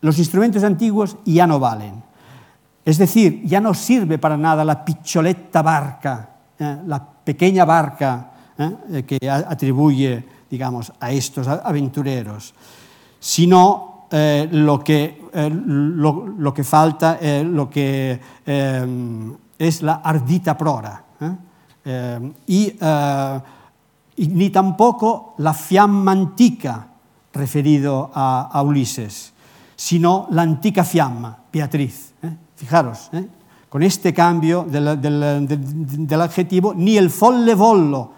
los instrumentos antiguos ya no valen. Es decir, ya no sirve para nada la picholeta barca, eh, la pequeña barca eh, que atribuye, digamos, a estos aventureros, sino eh, lo, que, eh, lo, que falta, eh, lo eh, es la ardita prora. Y, y, ni tampoco la fiamma antica referido a, Ulises sino la antica fiamma, Beatriz. ¿eh? Fijaros, ¿eh? con este cambio del, adjetivo, ni el folle vollo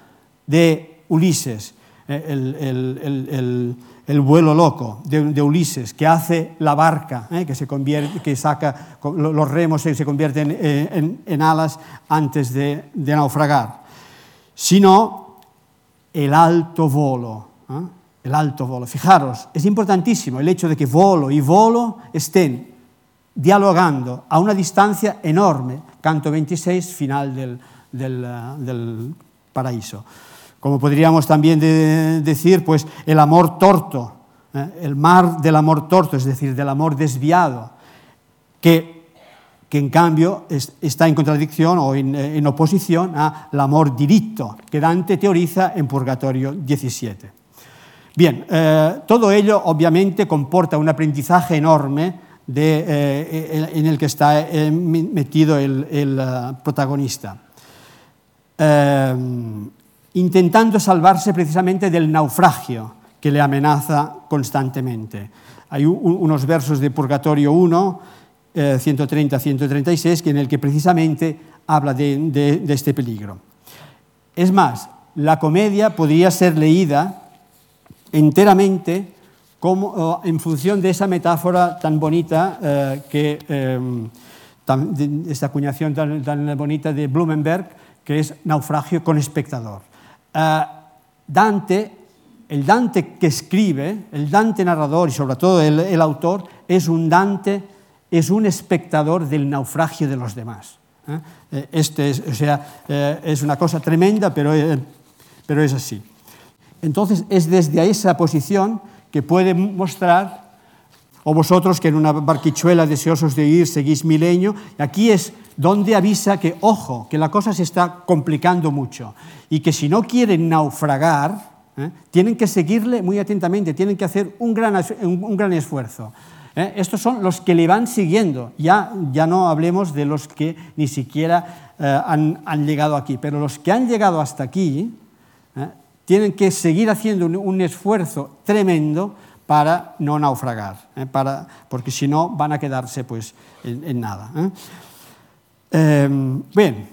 de Ulises, ¿eh? el, el, el, vuelo loco de, Ulises, que hace la barca, que, se convierte, que saca los remos y se convierten en, alas antes de, naufragar, sino el alto volo. El alto volo. Fijaros, es importantísimo el hecho de que volo y volo estén dialogando a una distancia enorme, canto 26, final del, del, del paraíso. Como podríamos también de decir, pues el amor torto, ¿eh? el mar del amor torto, es decir, del amor desviado, que, que en cambio es, está en contradicción o en, en oposición al amor diritto, que Dante teoriza en Purgatorio 17. Bien, eh, todo ello obviamente comporta un aprendizaje enorme eh, en el que está eh, metido el, protagonista, intentando salvarse precisamente del naufragio que le amenaza constantemente. Hay un, unos versos de Purgatorio 1, 130-136, en el que precisamente habla de este peligro. Es más, la comedia podría ser leída enteramente como, en función de esa metáfora tan bonita eh, que eh, esta acuñación tan, bonita de Blumenberg que es naufragio con espectador. Eh, Dante, el Dante que escribe, el Dante narrador y sobre todo el, el autor, es un Dante, es un espectador del naufragio de los demás. ¿eh? Este es, o sea, eh, es una cosa tremenda, pero, pero es así. Entonces es desde esa posición que puede mostrar, o vosotros que en una barquichuela deseosos de ir seguís milenio, aquí es donde avisa que, ojo, que la cosa se está complicando mucho y que si no quieren naufragar, ¿eh? tienen que seguirle muy atentamente, tienen que hacer un gran, un, gran esfuerzo. ¿eh? Estos son los que le van siguiendo, ya, ya no hablemos de los que ni siquiera eh, han, han, llegado aquí, pero los que han llegado hasta aquí. Tienen que seguir haciendo un, esfuerzo tremendo para no naufragar, ¿eh? para, porque si no van a quedarse pues, en, nada. ¿eh? Eh, bien,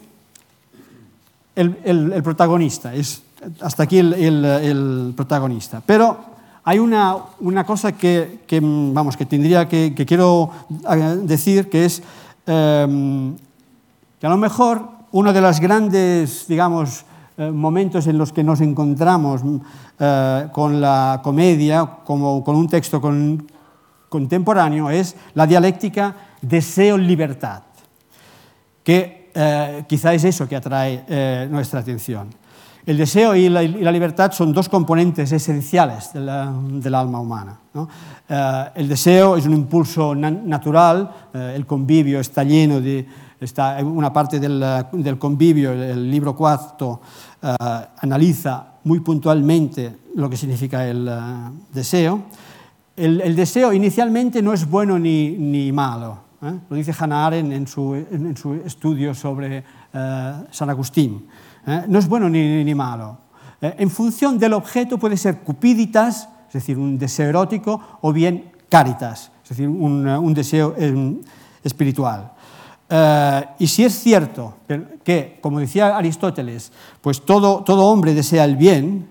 el, protagonista, es hasta aquí el, protagonista. Pero hay una, cosa que, vamos, que tendría que, quiero eh, decir, que es em, que a lo mejor uno de los grandes, digamos, momentos en los que nos encontramos eh, con la comedia, como con un texto contemporáneo, es la dialéctica deseo-libertad, que eh, quizá es eso que atrae eh, nuestra atención. El deseo y la, libertad son dos componentes esenciales del alma humana. Eh, el deseo es un impulso natural, el convivio está lleno de... Está, una parte del, convivio, el libro cuarto, analiza muy puntualmente lo que significa el deseo. El, deseo inicialmente no es bueno ni malo, ¿eh? Lo dice Hannah Arendt en su, en su estudio sobre eh, San Agustín. ¿eh? No es bueno ni, ni malo. en función del objeto puede ser cupiditas, es decir, un deseo erótico, o bien caritas, es decir, un, un deseo espiritual. Y si es cierto que, como decía Aristóteles, pues todo, todo hombre desea el bien,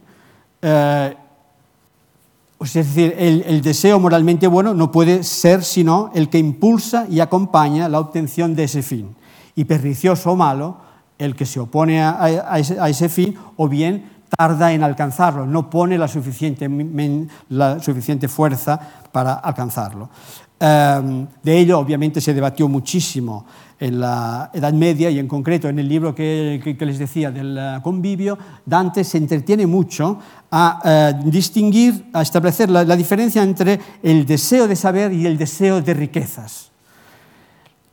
es decir, el, deseo moralmente bueno no puede ser sino el que impulsa y acompaña la obtención de ese fin. Y pernicioso o malo, el que se opone a, ese, fin o bien tarda en alcanzarlo, no pone la suficiente, la suficiente fuerza para alcanzarlo. Em, de ello, obviamente, se debatió muchísimo en la Edad Media y en concreto en el libro que, les decía del eh, convivio, Dante se entretiene mucho a eh, distinguir, a establecer la, diferencia entre el deseo de saber y el deseo de riquezas.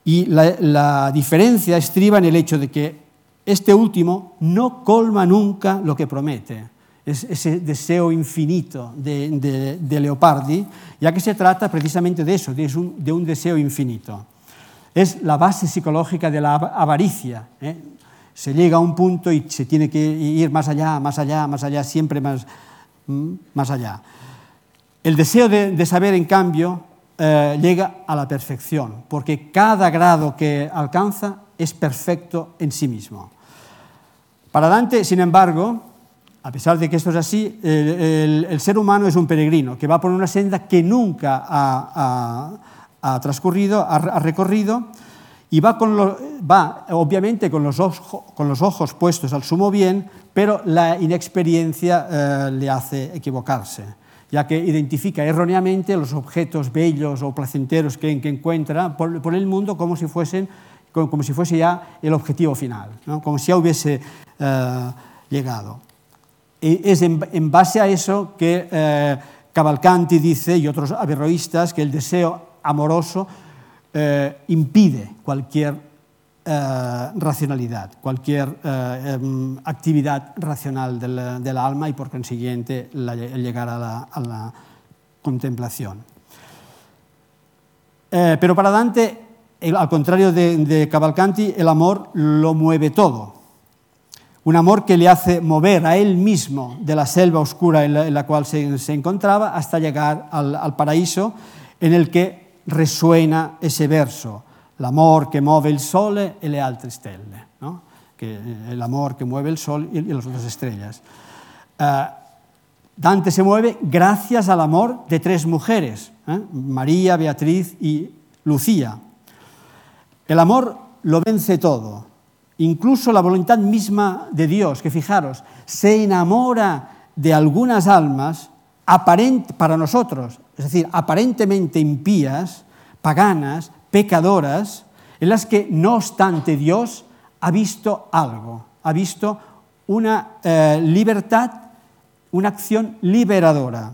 Y la, diferencia estriba en el hecho de que este último no colma nunca lo que promete. Es ese deseo infinito de, Leopardi, ya que se trata precisamente de eso, de de un deseo infinito es la base psicológica de la avaricia. ¿eh? Se llega a un punto y se tiene que ir más allá, más allá, más allá, siempre más, mm, más allá. El deseo de, saber, en cambio, eh, llega a la perfección, porque cada grado que alcanza es perfecto en sí mismo. Para Dante, sin embargo, a pesar de que esto es así, el, ser humano es un peregrino que va por una senda que nunca ha transcurrido, ha, recorrido, y va, obviamente con los, ojos, con los, ojos, puestos al sumo bien, pero la inexperiencia eh, le hace equivocarse, ya que identifica erróneamente los objetos bellos o placenteros que, que encuentra por, el mundo como si, fuesen, como, si fuese ya el objetivo final, como si ya hubiese eh, llegado. Y es en, base a eso que eh, Cavalcanti dice, y otros averroístas, que el deseo amoroso eh, impide cualquier eh, racionalidad, cualquier em, actividad racional del, alma y por consiguiente el llegar a la, contemplación. pero para Dante, al contrario de, Cavalcanti, el amor lo mueve todo. Un amor que le hace mover a él mismo de la selva oscura en la, cual se, encontraba hasta llegar al, paraíso en el que resuena ese verso, l'amor che muove il sole e le altre stelle, ¿no? que el amor que mueve el sol y las otras estrellas. Uh, Dante se mueve gracias al amor de tres mujeres, ¿eh? María, Beatriz y Lucía. El amor lo vence todo, incluso la voluntad misma de Dios, que fijaros, se enamora de algunas almas para nosotros, es decir, aparentemente impías, paganas, pecadoras, en las que no obstante Dios ha visto algo, ha visto una eh, libertad, una acción liberadora,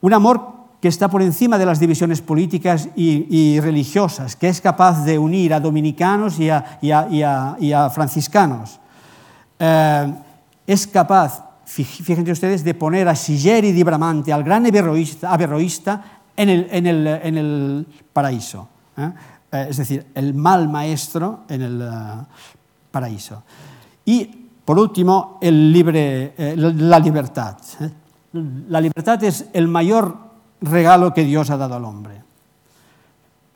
un amor que está por encima de las divisiones políticas y, religiosas, que es capaz de unir a dominicanos y a, franciscanos. Eh, es capaz fíjense ustedes, de poner a Sigeri di Bramante, al gran averroísta, en el, paraíso. ¿eh? Eh, es decir, el mal maestro en el paraíso. Y, por último, la libertad. La libertad es el mayor regalo que Dios ha dado al hombre.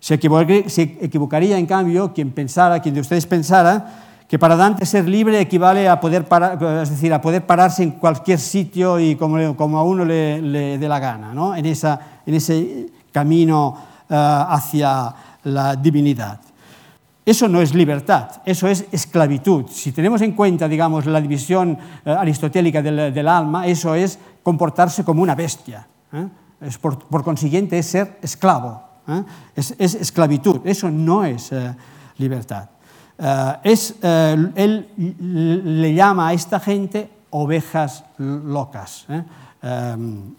Se equivocaría, en cambio, quien pensara, quien de ustedes pensara, que para Dante ser libre equivale a poder, es decir, a poder pararse en cualquier sitio y como, a uno le, dé la gana, ¿no? en, ese camino uh, hacia la divinidad. Eso no es libertad, eso es esclavitud. Si tenemos en cuenta, digamos, la división uh, aristotélica del, del, alma, eso es comportarse como una bestia. ¿eh? Es por, consiguiente, es ser esclavo. ¿eh? Es, es, esclavitud, eso no es uh, libertad. Uh, es, él le llama a esta gente ovejas locas. ¿eh? Uh,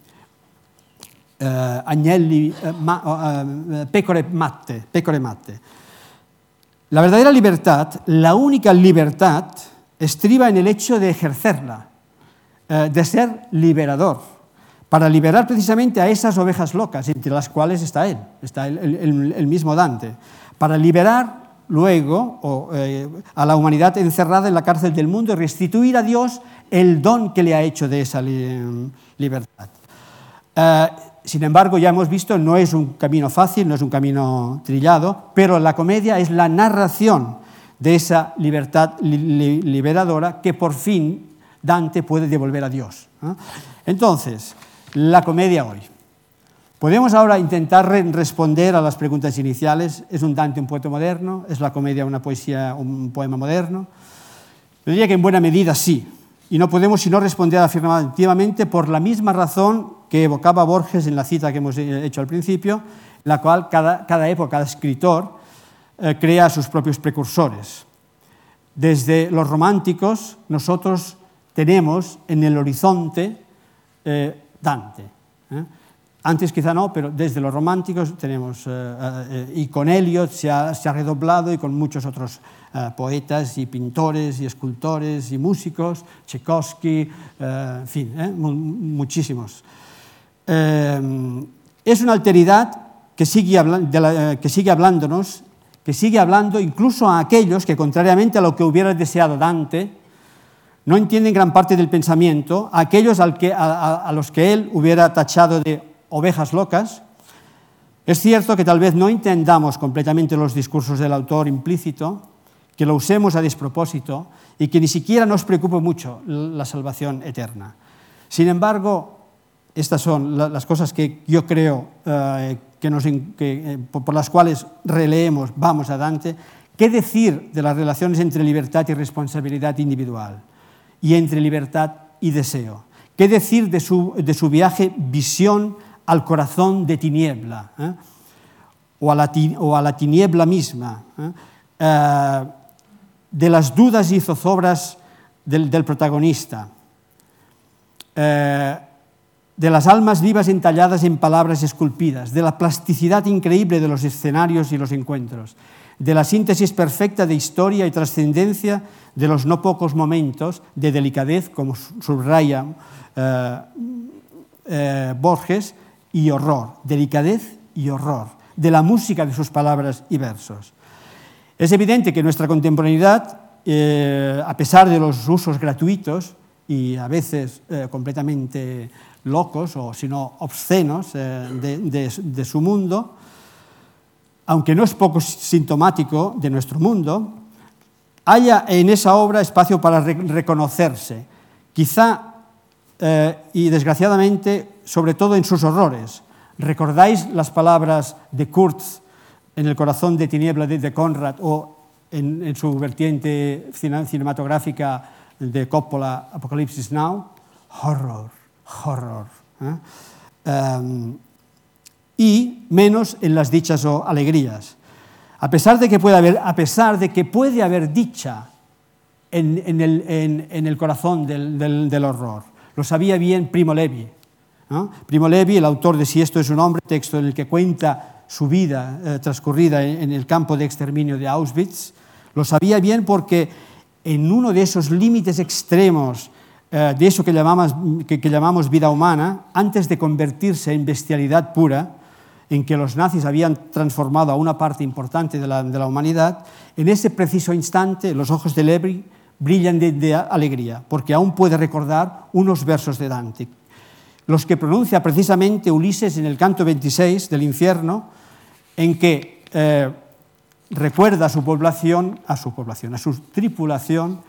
agnelli, pecore, matte, pecore matte. La verdadera libertad, la única libertad, estriba en el hecho de ejercerla, de ser liberador, para liberar precisamente a esas ovejas locas, entre las cuales está él, está el, mismo Dante, para liberar luego eh, a la humanidad encerrada en la cárcel del mundo y restituir a Dios el don que le ha hecho de esa li libertad. Eh, sin embargo, ya hemos visto, no es un camino fácil, no es un camino trillado, pero la comedia es la narración de esa libertad li liberadora que por fin Dante puede devolver a Dios. Entonces, la comedia hoy. Podemos ahora intentar responder a las preguntas iniciales. ¿Es un Dante un poeta moderno? ¿Es la comedia una poesía, un poema moderno? Yo diría que en buena medida sí. Y no podemos sino responder afirmativamente por la misma razón que evocaba Borges en la cita que hemos hecho al principio, en la cual cada, cada época, cada escritor eh, crea sus propios precursores. Desde los románticos, nosotros tenemos en el horizonte eh, Dante. ¿eh? Antes quizá no, pero desde los románticos tenemos, eh, eh, y con Eliot se ha, redoblado y con muchos otros poetas y pintores y escultores y músicos, Tchaikovsky, en fin, muchísimos. Es una alteridad que sigue, que sigue hablándonos, que sigue hablando incluso a aquellos que, contrariamente a lo que hubiera deseado Dante, no entienden gran parte del pensamiento, aquellos a, los que él hubiera tachado de ovejas locas. Es cierto que tal vez no entendamos completamente los discursos del autor implícito, que lo usemos a despropósito y que ni siquiera nos preocupe mucho la salvación eterna. Sin embargo, estas son las cosas que yo creo eh, que nos, eh, por las cuales releemos, vamos a Dante. ¿Qué decir de las relaciones entre libertad y responsabilidad individual y entre libertad y deseo? ¿Qué decir de su, de su viaje visión al corazón de tiniebla ¿eh? o, a la, o, a la, tiniebla misma, ¿eh? Eh, de las dudas y zozobras del, del protagonista, de las almas vivas entalladas en palabras esculpidas, de la plasticidad increíble de los escenarios y los encuentros, de la síntesis perfecta de historia y trascendencia de los no pocos momentos de delicadez, como subraya eh, eh, Borges, y horror, delicadez y horror, de la música de sus palabras y versos. Es evidente que nuestra contemporaneidad, eh, a pesar de los usos gratuitos y a veces completamente locos o sino obscenos eh, de, de, de su mundo, aunque no es poco sintomático de nuestro mundo, haya en esa obra espacio para re reconocerse, quizá eh, y desgraciadamente sobre todo en sus horrores. ¿Recordáis las palabras de Kurtz en El corazón de tiniebla de, de Conrad o en, su vertiente cinematográfica de Coppola, Apocalipsis Now? Horror, horror. ¿eh? Um, y menos en las dichas o alegrías. A pesar de que puede haber, a pesar de que puede haber dicha en, en, el, en, en el, corazón del, del, del horror. Lo sabía bien Primo Levi. ¿no? Primo Levi, el autor de Si esto es un hombre, texto en el que cuenta su vida eh, transcurrida en el campo de exterminio de Auschwitz, lo sabía bien porque en uno de esos límites extremos eh, de eso que llamamos, que, que llamamos vida humana, antes de convertirse en bestialidad pura, en que los nazis habían transformado a una parte importante de la, humanidad, en ese preciso instante los ojos de Levi brillan de, de, alegría, porque aún puede recordar unos versos de Dante, los que pronuncia precisamente Ulises en el canto 26 del infierno, en que eh, recuerda a su población, a su población, a su tripulación,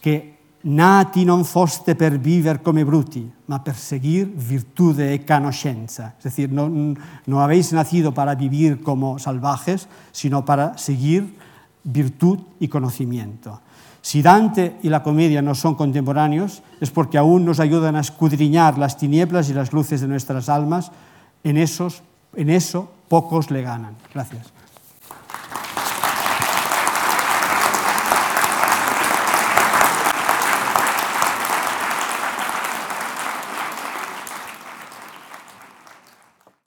que nati non foste per viver come bruti, ma per seguir virtude e conoscenza. Es decir, no, no habéis nacido para vivir como salvajes, sino para seguir virtud y conocimiento. Si Dante y la comedia no son contemporáneos, es porque aún nos ayudan a escudriñar las tinieblas y las luces de nuestras almas. En, esos, en eso pocos le ganan. Gracias.